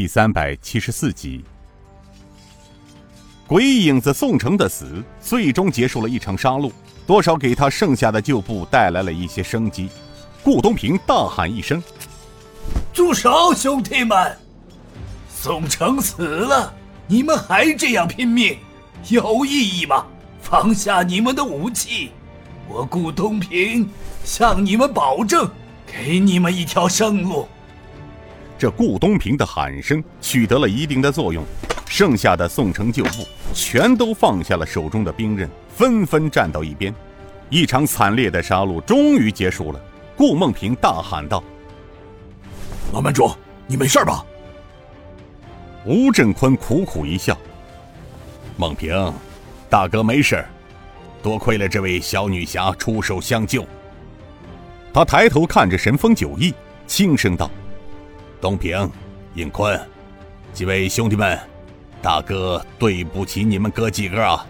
第三百七十四集。鬼影子宋城的死，最终结束了一场杀戮，多少给他剩下的旧部带来了一些生机。顾东平大喊一声：“住手，兄弟们！宋城死了，你们还这样拼命，有意义吗？放下你们的武器，我顾东平向你们保证，给你们一条生路。”这顾东平的喊声取得了一定的作用，剩下的宋城旧部全都放下了手中的兵刃，纷纷站到一边。一场惨烈的杀戮终于结束了。顾梦平大喊道：“老门主，你没事吧？”吴振坤苦苦一笑：“梦平，大哥没事，多亏了这位小女侠出手相救。”他抬头看着神风九翼，轻声道。东平、尹坤，几位兄弟们，大哥对不起你们哥几个啊！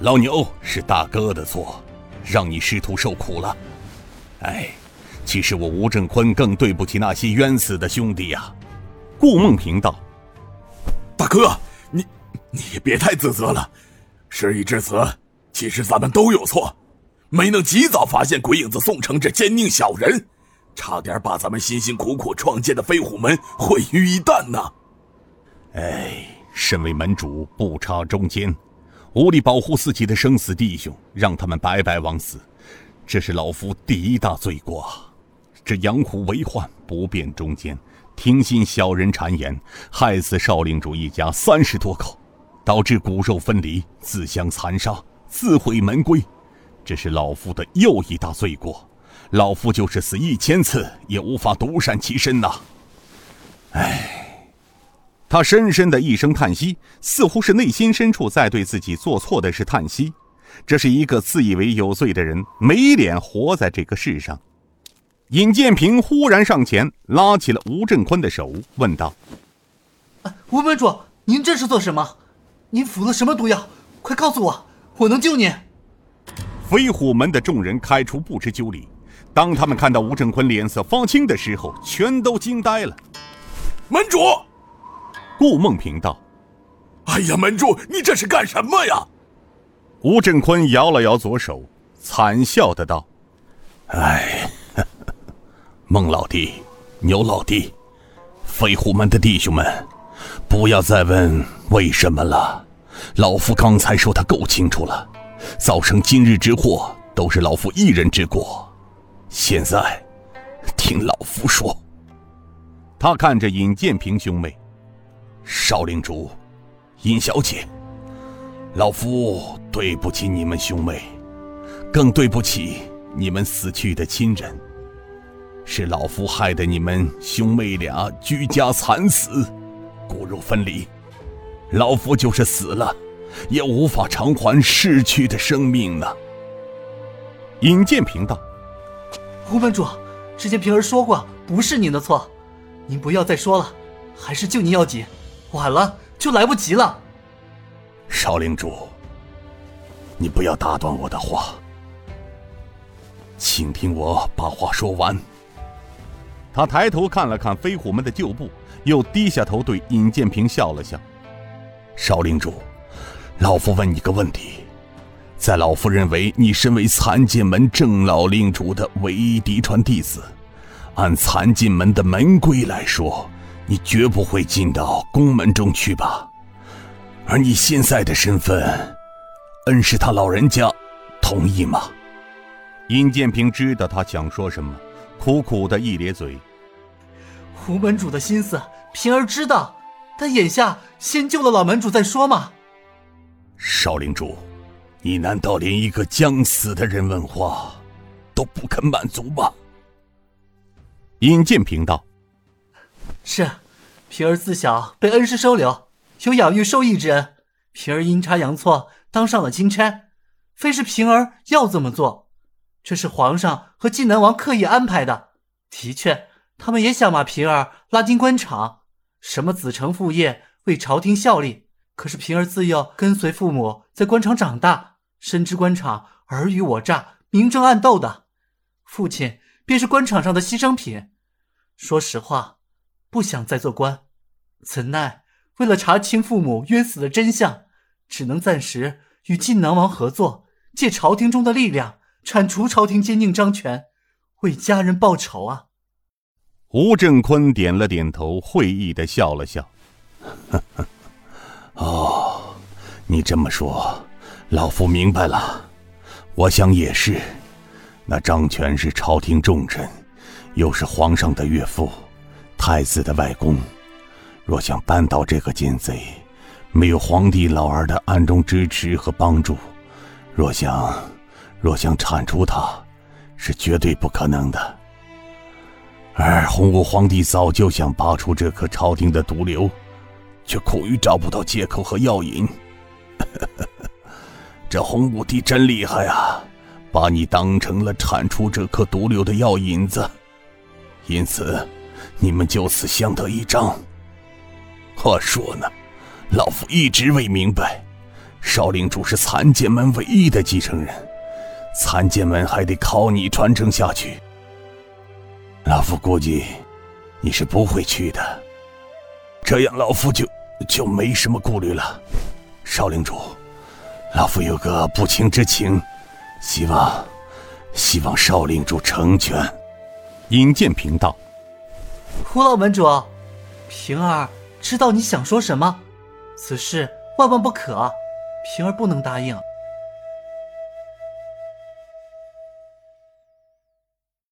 老牛是大哥的错，让你师徒受苦了。哎，其实我吴振坤更对不起那些冤死的兄弟呀。顾梦平道：“大哥，你你别太自责了。事已至此，其实咱们都有错，没能及早发现鬼影子宋城这奸佞小人。”差点把咱们辛辛苦苦创建的飞虎门毁于一旦呐！哎，身为门主，不插中间，无力保护自己的生死弟兄，让他们白白枉死，这是老夫第一大罪过！这养虎为患，不辨中间，听信小人谗言，害死少令主一家三十多口，导致骨肉分离，自相残杀，自毁门规，这是老夫的又一大罪过。老夫就是死一千次，也无法独善其身呐！唉，他深深的一声叹息，似乎是内心深处在对自己做错的事叹息。这是一个自以为有罪的人，没脸活在这个世上。尹建平忽然上前，拉起了吴振坤的手，问道：“吴门主，您这是做什么？您服了什么毒药？快告诉我，我能救您。”飞虎门的众人开出不知究里。当他们看到吴振坤脸色发青的时候，全都惊呆了。门主，顾梦平道：“哎呀，门主，你这是干什么呀？”吴振坤摇了摇左手，惨笑的道：“哎，孟老弟，牛老弟，飞虎门的弟兄们，不要再问为什么了。老夫刚才说的够清楚了，造成今日之祸，都是老夫一人之过。”现在，听老夫说。他看着尹建平兄妹，少领主，尹小姐，老夫对不起你们兄妹，更对不起你们死去的亲人。是老夫害得你们兄妹俩居家惨死，骨肉分离。老夫就是死了，也无法偿还逝去的生命呢。尹建平道。吴门主，之前平儿说过，不是您的错，您不要再说了，还是救您要紧，晚了就来不及了。少领主，你不要打断我的话，请听我把话说完。他抬头看了看飞虎门的旧部，又低下头对尹建平笑了笑。少领主，老夫问你个问题。在老夫认为，你身为残剑门正老令主的唯一嫡传弟子，按残剑门的门规来说，你绝不会进到宫门中去吧？而你现在的身份，恩师他老人家同意吗？殷建平知道他想说什么，苦苦的一咧嘴。胡门主的心思，平儿知道，但眼下先救了老门主再说嘛。少领主。你难道连一个将死的人问话都不肯满足吗？尹建平道：“是，平儿自小被恩师收留，有养育受益之恩。平儿阴差阳错当上了钦差，非是平儿要这么做，这是皇上和晋南王刻意安排的。的确，他们也想把平儿拉进官场，什么子承父业，为朝廷效力。”可是平儿自幼跟随父母在官场长大，深知官场尔虞我诈、明争暗斗的，父亲便是官场上的牺牲品。说实话，不想再做官，怎奈为了查清父母冤死的真相，只能暂时与晋南王合作，借朝廷中的力量铲除朝廷奸佞张权，为家人报仇啊！吴正坤点了点头，会意的笑了笑。哦，你这么说，老夫明白了。我想也是，那张权是朝廷重臣，又是皇上的岳父，太子的外公。若想扳倒这个奸贼，没有皇帝老儿的暗中支持和帮助，若想，若想铲除他，是绝对不可能的。而洪武皇帝早就想拔出这颗朝廷的毒瘤。却苦于找不到借口和药引。这洪武帝真厉害啊，把你当成了铲除这颗毒瘤的药引子，因此你们就此相得益彰。话说呢，老夫一直未明白，少令主是残剑门唯一的继承人，残剑门还得靠你传承下去。老夫估计你是不会去的，这样老夫就。就没什么顾虑了，少领主，老夫有个不情之请，希望，希望少领主成全。尹建平道：“胡老门主，平儿知道你想说什么，此事万万不可，平儿不能答应。”